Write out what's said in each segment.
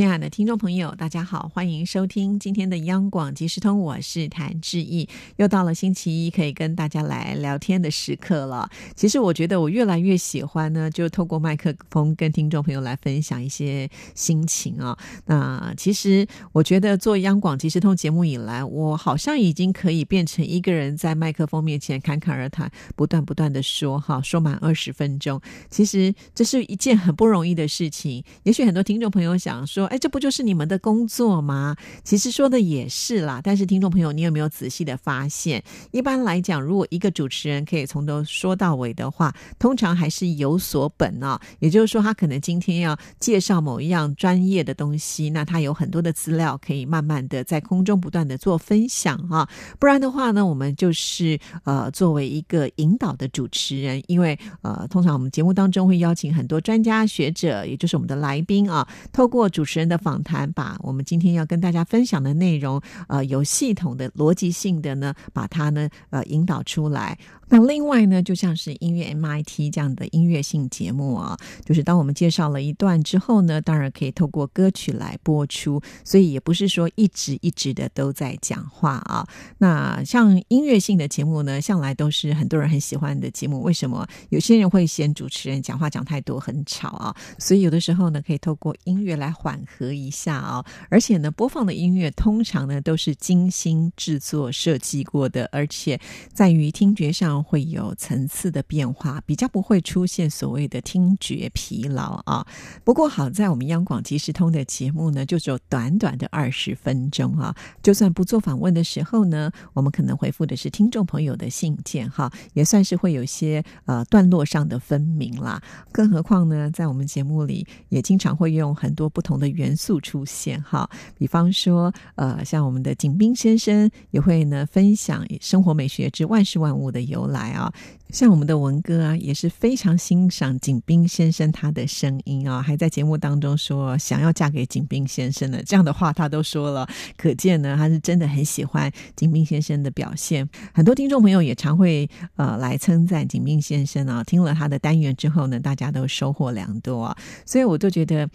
亲爱的听众朋友，大家好，欢迎收听今天的央广即时通，我是谭志毅。又到了星期一，可以跟大家来聊天的时刻了。其实我觉得我越来越喜欢呢，就透过麦克风跟听众朋友来分享一些心情啊。那其实我觉得做央广即时通节目以来，我好像已经可以变成一个人在麦克风面前侃侃而谈，不断不断的说哈，说满二十分钟。其实这是一件很不容易的事情。也许很多听众朋友想说。哎，这不就是你们的工作吗？其实说的也是啦。但是听众朋友，你有没有仔细的发现？一般来讲，如果一个主持人可以从头说到尾的话，通常还是有所本啊。也就是说，他可能今天要介绍某一样专业的东西，那他有很多的资料可以慢慢的在空中不断的做分享啊。不然的话呢，我们就是呃作为一个引导的主持人，因为呃通常我们节目当中会邀请很多专家学者，也就是我们的来宾啊，透过主。主持人的访谈，把我们今天要跟大家分享的内容，呃，有系统的、逻辑性的呢，把它呢，呃，引导出来。那另外呢，就像是音乐 MIT 这样的音乐性节目啊，就是当我们介绍了一段之后呢，当然可以透过歌曲来播出，所以也不是说一直一直的都在讲话啊。那像音乐性的节目呢，向来都是很多人很喜欢的节目。为什么？有些人会嫌主持人讲话讲太多，很吵啊，所以有的时候呢，可以透过音乐来缓和一下啊。而且呢，播放的音乐通常呢都是精心制作设计过的，而且在于听觉上。会有层次的变化，比较不会出现所谓的听觉疲劳啊。不过好在我们央广即时通的节目呢，就只有短短的二十分钟啊。就算不做访问的时候呢，我们可能回复的是听众朋友的信件哈，也算是会有些呃段落上的分明啦。更何况呢，在我们节目里也经常会用很多不同的元素出现哈，比方说呃，像我们的景斌先生也会呢分享生活美学之万事万物的由。来啊！像我们的文哥啊，也是非常欣赏景斌先生他的声音啊，还在节目当中说想要嫁给景斌先生的这样的话，他都说了，可见呢，他是真的很喜欢景斌先生的表现。很多听众朋友也常会呃来称赞景斌先生啊，听了他的单元之后呢，大家都收获良多啊，所以我都觉得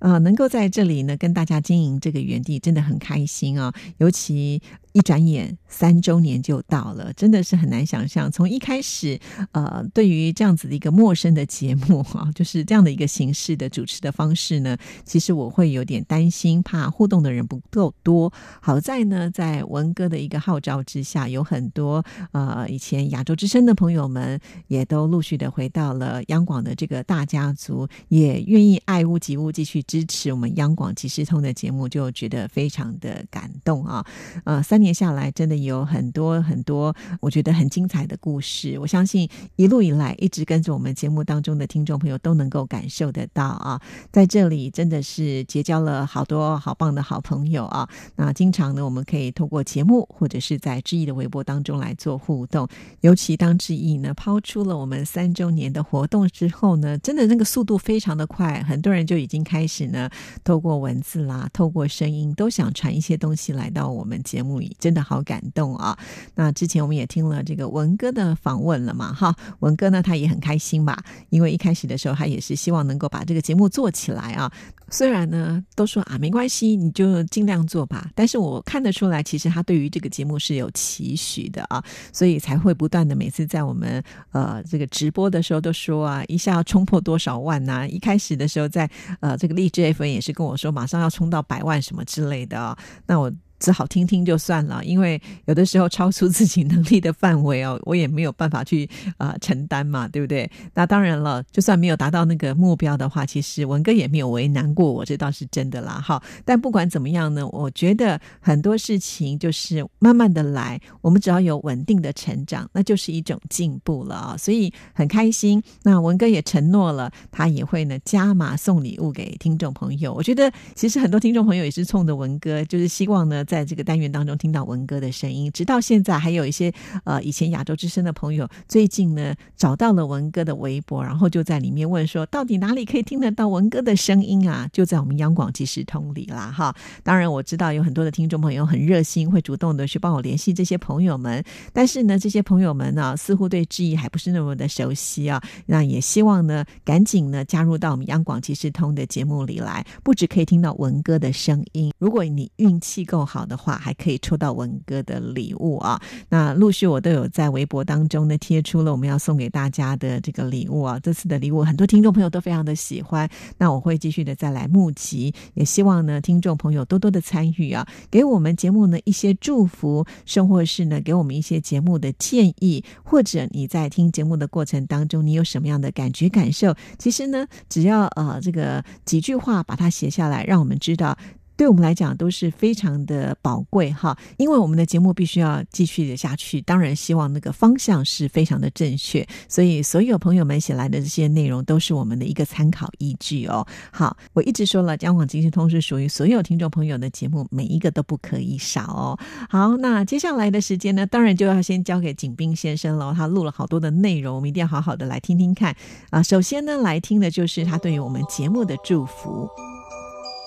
呃，能够在这里呢跟大家经营这个园地真的很开心啊，尤其。一转眼三周年就到了，真的是很难想象。从一开始，呃，对于这样子的一个陌生的节目 哈，就是这样的一个形式的主持的方式呢，其实我会有点担心，怕互动的人不够多。好在呢，在文哥的一个号召之下，有很多呃以前亚洲之声的朋友们也都陆续的回到了央广的这个大家族，也愿意爱屋及乌继续支持我们央广即时通的节目，就觉得非常的感动啊，呃三。年下来，真的有很多很多，我觉得很精彩的故事。我相信一路以来一直跟着我们节目当中的听众朋友都能够感受得到啊，在这里真的是结交了好多好棒的好朋友啊。那经常呢，我们可以透过节目或者是在志毅的微博当中来做互动。尤其当志毅呢抛出了我们三周年的活动之后呢，真的那个速度非常的快，很多人就已经开始呢透过文字啦，透过声音都想传一些东西来到我们节目里。真的好感动啊！那之前我们也听了这个文哥的访问了嘛？哈，文哥呢他也很开心吧？因为一开始的时候他也是希望能够把这个节目做起来啊。虽然呢都说啊没关系，你就尽量做吧。但是我看得出来，其实他对于这个节目是有期许的啊，所以才会不断的每次在我们呃这个直播的时候都说啊，一下要冲破多少万呐？一开始的时候在呃这个荔枝 F N 也是跟我说，马上要冲到百万什么之类的。那我。只好听听就算了，因为有的时候超出自己能力的范围哦，我也没有办法去啊承担嘛，对不对？那当然了，就算没有达到那个目标的话，其实文哥也没有为难过我，这倒是真的啦。哈，但不管怎么样呢，我觉得很多事情就是慢慢的来，我们只要有稳定的成长，那就是一种进步了啊。所以很开心。那文哥也承诺了，他也会呢加码送礼物给听众朋友。我觉得其实很多听众朋友也是冲着文哥，就是希望呢。在这个单元当中听到文哥的声音，直到现在还有一些呃以前亚洲之声的朋友，最近呢找到了文哥的微博，然后就在里面问说，到底哪里可以听得到文哥的声音啊？就在我们央广即时通里啦，哈。当然我知道有很多的听众朋友很热心，会主动的去帮我联系这些朋友们，但是呢，这些朋友们呢，似乎对志毅还不是那么的熟悉啊。那也希望呢，赶紧呢加入到我们央广即时通的节目里来，不止可以听到文哥的声音，如果你运气够好好的话，还可以抽到文哥的礼物啊。那陆续我都有在微博当中呢贴出了我们要送给大家的这个礼物啊。这次的礼物很多听众朋友都非常的喜欢，那我会继续的再来募集，也希望呢听众朋友多多的参与啊，给我们节目呢一些祝福，甚或是呢给我们一些节目的建议，或者你在听节目的过程当中，你有什么样的感觉感受？其实呢，只要呃这个几句话把它写下来，让我们知道。对我们来讲都是非常的宝贵哈，因为我们的节目必须要继续的下去，当然希望那个方向是非常的正确，所以所有朋友们写来的这些内容都是我们的一个参考依据哦。好，我一直说了，江广即时通是属于所有听众朋友的节目，每一个都不可以少哦。好，那接下来的时间呢，当然就要先交给景斌先生了，他录了好多的内容，我们一定要好好的来听听看啊。首先呢，来听的就是他对于我们节目的祝福。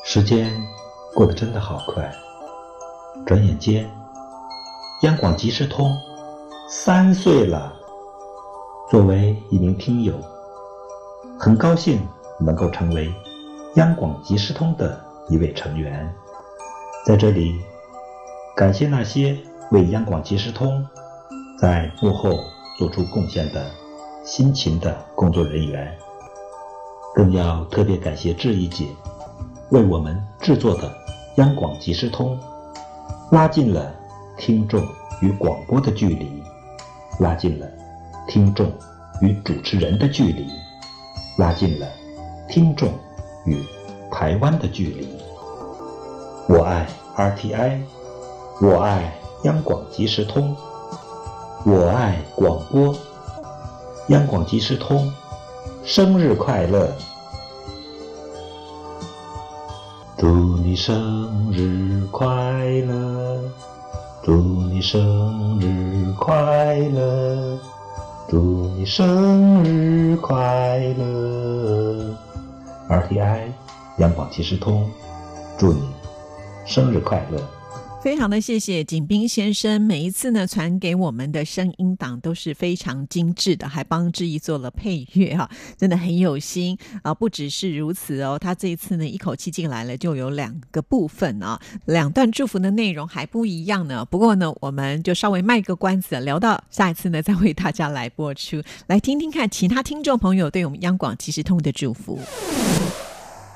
时间。过得真的好快，转眼间，央广即时通三岁了。作为一名听友，很高兴能够成为央广即时通的一位成员。在这里，感谢那些为央广即时通在幕后做出贡献的辛勤的工作人员，更要特别感谢志毅姐为我们制作的。央广即时通，拉近了听众与广播的距离，拉近了听众与主持人的距离，拉近了听众与台湾的距离。我爱 RTI，我爱央广即时通，我爱广播。央广即时通，生日快乐！祝你生日快乐！祝你生日快乐！祝你生日快乐！RTI 阳广即时通，祝你生日快乐！非常的谢谢景斌先生，每一次呢传给我们的声音档都是非常精致的，还帮志毅做了配乐哈，真的很有心啊！不只是如此哦，他这一次呢一口气进来了，就有两个部分啊，两段祝福的内容还不一样呢。不过呢，我们就稍微卖个关子，聊到下一次呢再为大家来播出，来听听看其他听众朋友对我们央广即时通的祝福。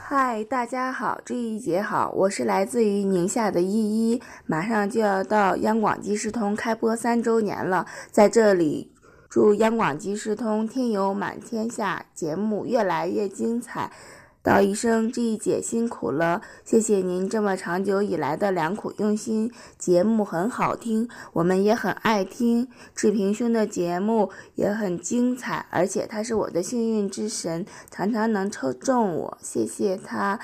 嗨，大家好，这一节好，我是来自于宁夏的依依，马上就要到央广即时通开播三周年了，在这里祝央广即时通听友满天下节目越来越精彩。道一声，这一姐辛苦了，谢谢您这么长久以来的良苦用心。节目很好听，我们也很爱听。志平兄的节目也很精彩，而且他是我的幸运之神，常常能抽中我，谢谢他。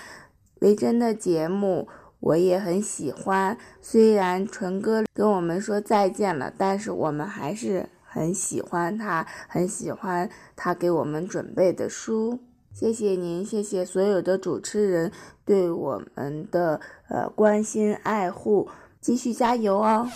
维珍的节目我也很喜欢，虽然纯哥跟我们说再见了，但是我们还是很喜欢他，很喜欢他给我们准备的书。谢谢您，谢谢所有的主持人对我们的呃关心爱护，继续加油哦！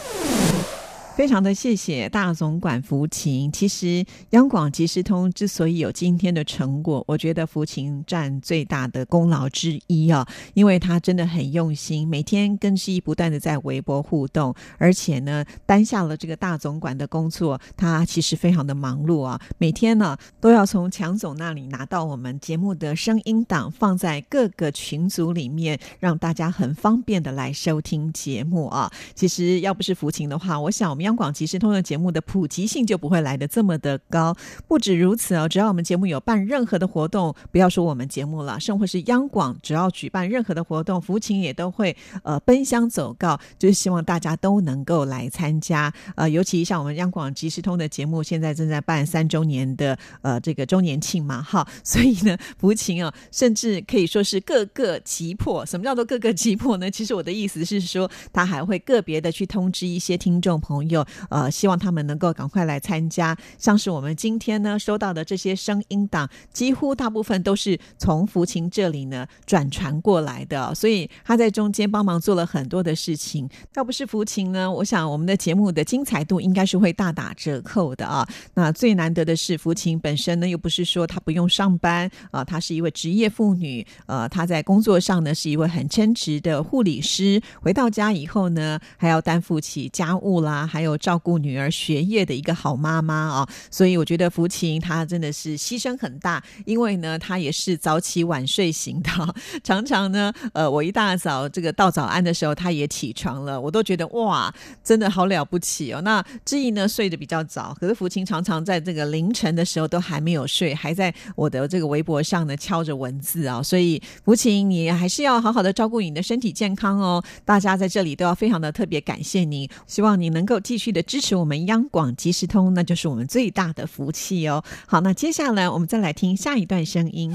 非常的谢谢大总管福琴。其实央广即时通之所以有今天的成果，我觉得福琴占最大的功劳之一啊，因为他真的很用心，每天跟西不断的在微博互动，而且呢担下了这个大总管的工作，他其实非常的忙碌啊，每天呢都要从强总那里拿到我们节目的声音档，放在各个群组里面，让大家很方便的来收听节目啊。其实要不是福琴的话，我想我们。央广即时通的节目的普及性就不会来的这么的高。不止如此哦，只要我们节目有办任何的活动，不要说我们节目了，甚或是央广，只要举办任何的活动，福琴也都会呃奔相走告，就是希望大家都能够来参加。呃，尤其像我们央广即时通的节目，现在正在办三周年的呃这个周年庆嘛，哈，所以呢，福琴啊，甚至可以说是各个急迫。什么叫做各个急迫呢？其实我的意思是说，他还会个别的去通知一些听众朋友呃，希望他们能够赶快来参加。像是我们今天呢收到的这些声音档，几乎大部分都是从福琴这里呢转传过来的，所以他在中间帮忙做了很多的事情。要不是福琴呢，我想我们的节目的精彩度应该是会大打折扣的啊。那最难得的是，福琴本身呢又不是说她不用上班啊，她是一位职业妇女，呃，她在工作上呢是一位很称职的护理师。回到家以后呢，还要担负起家务啦，还有有照顾女儿学业的一个好妈妈啊。所以我觉得福琴她真的是牺牲很大，因为呢，她也是早起晚睡型的，常常呢，呃，我一大早这个道早安的时候，她也起床了，我都觉得哇，真的好了不起哦。那志毅呢睡得比较早，可是福琴常常在这个凌晨的时候都还没有睡，还在我的这个微博上呢敲着文字啊。所以福琴，你还是要好好的照顾你的身体健康哦。大家在这里都要非常的特别感谢您，希望你能够继续的支持我们央广即时通，那就是我们最大的福气哦。好，那接下来我们再来听下一段声音。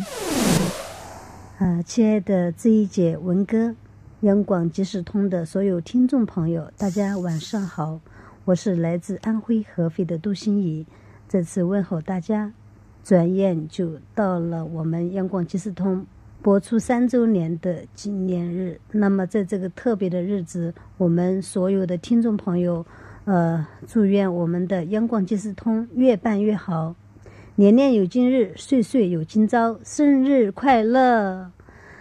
呃，亲爱的志毅姐、文哥，央广即时通的所有听众朋友，大家晚上好，我是来自安徽合肥的杜心怡，这次问候大家。转眼就到了我们央广即时通播出三周年的纪念日，那么在这个特别的日子，我们所有的听众朋友，呃，祝愿我们的央广即时通越办越好，年年有今日，岁岁有今朝，生日快乐！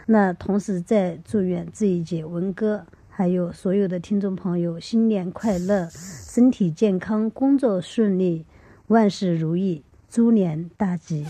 那同时在祝愿这一节文哥，还有所有的听众朋友新年快乐，身体健康，工作顺利，万事如意。猪年大吉。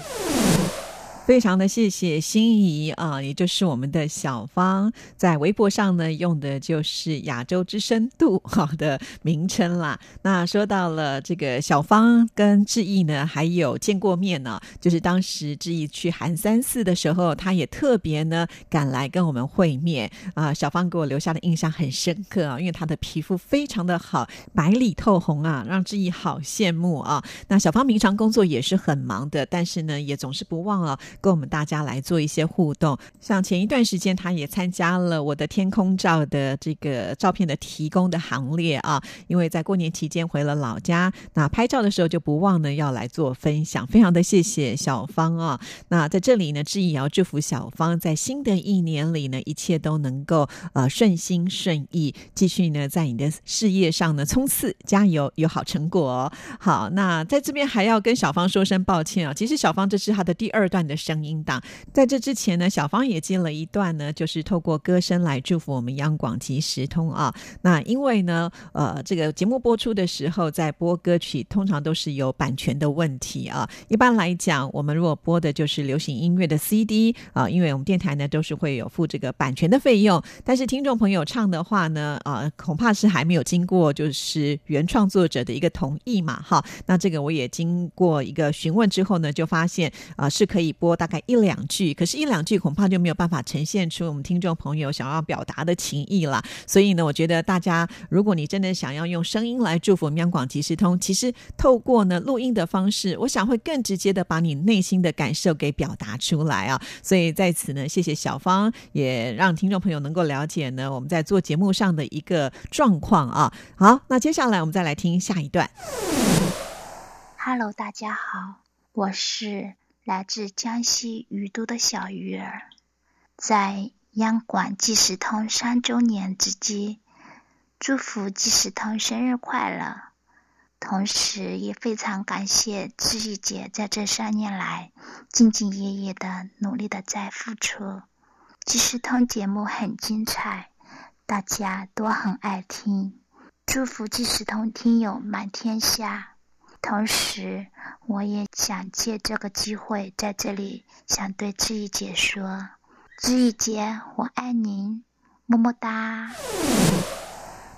非常的谢谢心仪啊，也就是我们的小芳，在微博上呢用的就是亚洲之深度好的名称啦。那说到了这个小芳跟志毅呢，还有见过面呢，就是当时志毅去韩三寺的时候，他也特别呢赶来跟我们会面啊。小芳给我留下的印象很深刻啊，因为她的皮肤非常的好，白里透红啊，让志毅好羡慕啊。那小芳平常工作也是很忙的，但是呢也总是不忘了。跟我们大家来做一些互动，像前一段时间，他也参加了我的天空照的这个照片的提供的行列啊。因为在过年期间回了老家，那拍照的时候就不忘呢要来做分享，非常的谢谢小芳啊。那在这里呢，志毅也要祝福小芳在新的一年里呢，一切都能够呃顺心顺意，继续呢在你的事业上呢冲刺，加油，有好成果。好，那在这边还要跟小芳说声抱歉啊，其实小芳这是她的第二段的。声音档，在这之前呢，小芳也接了一段呢，就是透过歌声来祝福我们央广即时通啊。那因为呢，呃，这个节目播出的时候，在播歌曲，通常都是有版权的问题啊。一般来讲，我们如果播的就是流行音乐的 CD 啊，因为我们电台呢都是会有付这个版权的费用。但是听众朋友唱的话呢，啊，恐怕是还没有经过就是原创作者的一个同意嘛，哈。那这个我也经过一个询问之后呢，就发现啊，是可以播。大概一两句，可是，一两句恐怕就没有办法呈现出我们听众朋友想要表达的情意了。所以呢，我觉得大家，如果你真的想要用声音来祝福央广即时通，其实透过呢录音的方式，我想会更直接的把你内心的感受给表达出来啊。所以在此呢，谢谢小芳，也让听众朋友能够了解呢我们在做节目上的一个状况啊。好，那接下来我们再来听下一段。Hello，大家好，我是。来自江西余都的小鱼儿，在央广即时通三周年之际，祝福即时通生日快乐！同时也非常感谢志毅姐在这三年来兢兢业业的努力的在付出。即时通节目很精彩，大家都很爱听，祝福即时通听友满天下。同时，我也想借这个机会，在这里想对志毅姐说：“志毅姐，我爱您，么么哒。”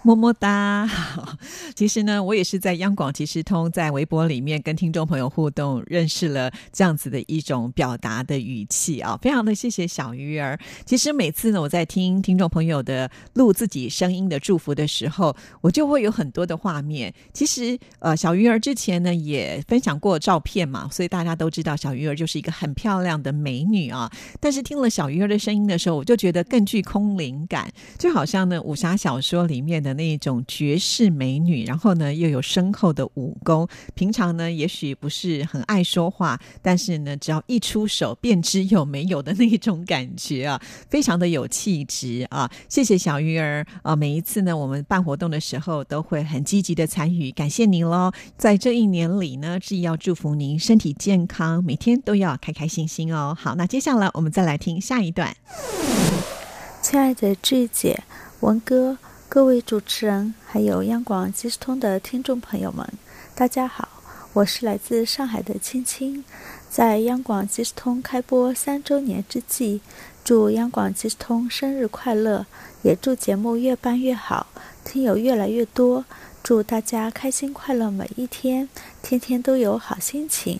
么么哒！其实呢，我也是在央广即时通在微博里面跟听众朋友互动，认识了这样子的一种表达的语气啊，非常的谢谢小鱼儿。其实每次呢，我在听听众朋友的录自己声音的祝福的时候，我就会有很多的画面。其实呃，小鱼儿之前呢也分享过照片嘛，所以大家都知道小鱼儿就是一个很漂亮的美女啊。但是听了小鱼儿的声音的时候，我就觉得更具空灵感，就好像呢武侠小说里面的。那一种绝世美女，然后呢又有深厚的武功，平常呢也许不是很爱说话，但是呢只要一出手便知有没有的那种感觉啊，非常的有气质啊！谢谢小鱼儿啊，每一次呢我们办活动的时候都会很积极的参与，感谢您喽！在这一年里呢，志毅要祝福您身体健康，每天都要开开心心哦。好，那接下来我们再来听下一段，亲爱的志姐，文哥。各位主持人，还有央广即时通的听众朋友们，大家好，我是来自上海的青青。在央广即时通开播三周年之际，祝央广即时通生日快乐，也祝节目越办越好，听友越来越多，祝大家开心快乐每一天，天天都有好心情。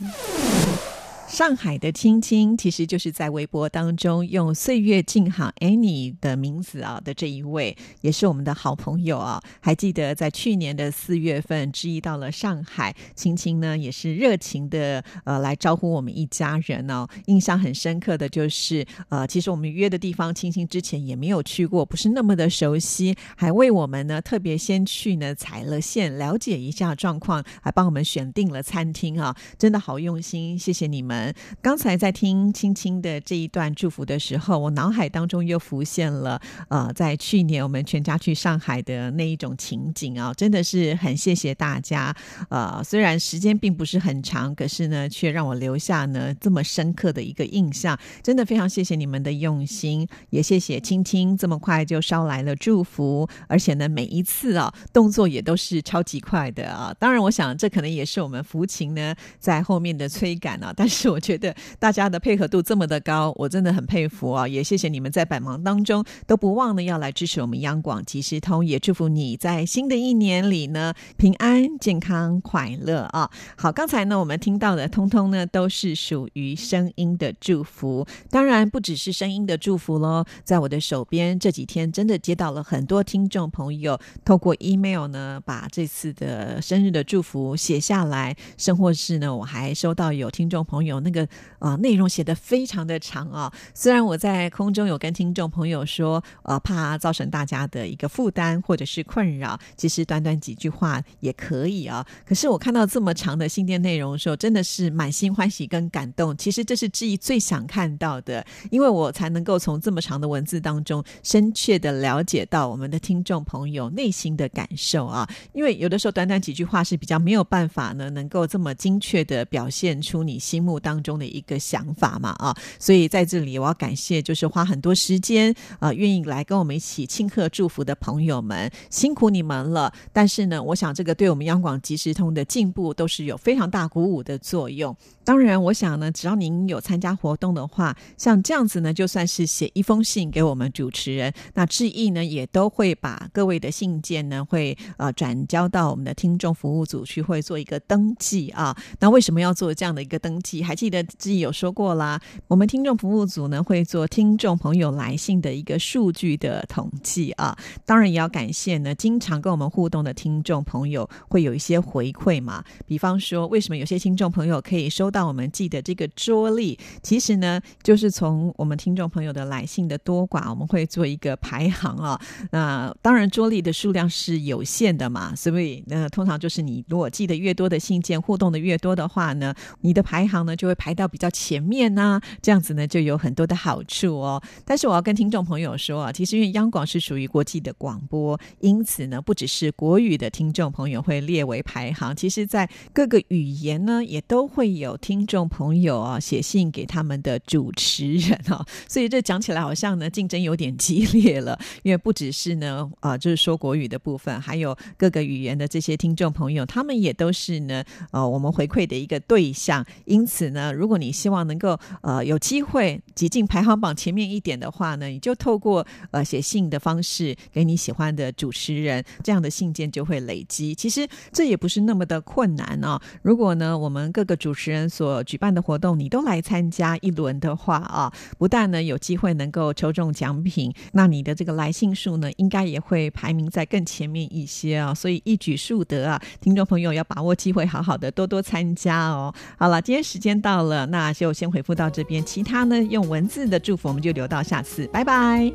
上海的青青其实就是在微博当中用“岁月静好 Annie” 的名字啊的这一位，也是我们的好朋友啊。还记得在去年的四月份，知意到了上海，青青呢也是热情的呃来招呼我们一家人哦。印象很深刻的就是呃，其实我们约的地方，青青之前也没有去过，不是那么的熟悉，还为我们呢特别先去呢踩了线，了解一下状况，还帮我们选定了餐厅啊，真的好用心，谢谢你们。刚才在听青青的这一段祝福的时候，我脑海当中又浮现了呃，在去年我们全家去上海的那一种情景啊，真的是很谢谢大家。呃，虽然时间并不是很长，可是呢，却让我留下呢这么深刻的一个印象。真的非常谢谢你们的用心，也谢谢青青这么快就捎来了祝福，而且呢，每一次啊动作也都是超级快的啊。当然，我想这可能也是我们福琴呢在后面的催赶啊，但是。我觉得大家的配合度这么的高，我真的很佩服啊！也谢谢你们在百忙当中都不忘呢要来支持我们央广即时通，也祝福你在新的一年里呢平安、健康、快乐啊！好，刚才呢我们听到的通通呢都是属于声音的祝福，当然不只是声音的祝福喽，在我的手边这几天真的接到了很多听众朋友透过 email 呢把这次的生日的祝福写下来，甚或是呢我还收到有听众朋友。那个啊，内容写的非常的长啊。虽然我在空中有跟听众朋友说，呃，怕造成大家的一个负担或者是困扰，其实短短几句话也可以啊。可是我看到这么长的信件内容的时候，真的是满心欢喜跟感动。其实这是志毅最想看到的，因为我才能够从这么长的文字当中，深切的了解到我们的听众朋友内心的感受啊。因为有的时候短短几句话是比较没有办法呢，能够这么精确的表现出你心目当。中的一个想法嘛啊，所以在这里我要感谢，就是花很多时间啊，愿意来跟我们一起庆贺祝福的朋友们，辛苦你们了。但是呢，我想这个对我们央广即时通的进步都是有非常大鼓舞的作用。当然，我想呢，只要您有参加活动的话，像这样子呢，就算是写一封信给我们主持人，那致意呢，也都会把各位的信件呢，会呃转交到我们的听众服务组去，会做一个登记啊。那为什么要做这样的一个登记？还记得自己有说过啦，我们听众服务组呢，会做听众朋友来信的一个数据的统计啊。当然，也要感谢呢，经常跟我们互动的听众朋友会有一些回馈嘛。比方说，为什么有些听众朋友可以收到我们寄的这个桌历，其实呢，就是从我们听众朋友的来信的多寡，我们会做一个排行啊。那当然，桌历的数量是有限的嘛，所以那通常就是你如果寄的越多的信件，互动的越多的话呢，你的排行呢就就会排到比较前面呐。这样子呢，就有很多的好处哦。但是我要跟听众朋友说啊，其实因为央广是属于国际的广播，因此呢，不只是国语的听众朋友会列为排行，其实在各个语言呢，也都会有。听众朋友啊，写信给他们的主持人啊，所以这讲起来好像呢竞争有点激烈了，因为不只是呢啊，就是说国语的部分，还有各个语言的这些听众朋友，他们也都是呢呃我们回馈的一个对象。因此呢，如果你希望能够呃有机会挤进排行榜前面一点的话呢，你就透过呃写信的方式给你喜欢的主持人，这样的信件就会累积。其实这也不是那么的困难哦。如果呢，我们各个主持人所举办的活动，你都来参加一轮的话啊，不但呢有机会能够抽中奖品，那你的这个来信数呢，应该也会排名在更前面一些啊。所以一举数得啊，听众朋友要把握机会，好好的多多参加哦。好了，今天时间到了，那就先回复到这边，其他呢用文字的祝福我们就留到下次，拜拜。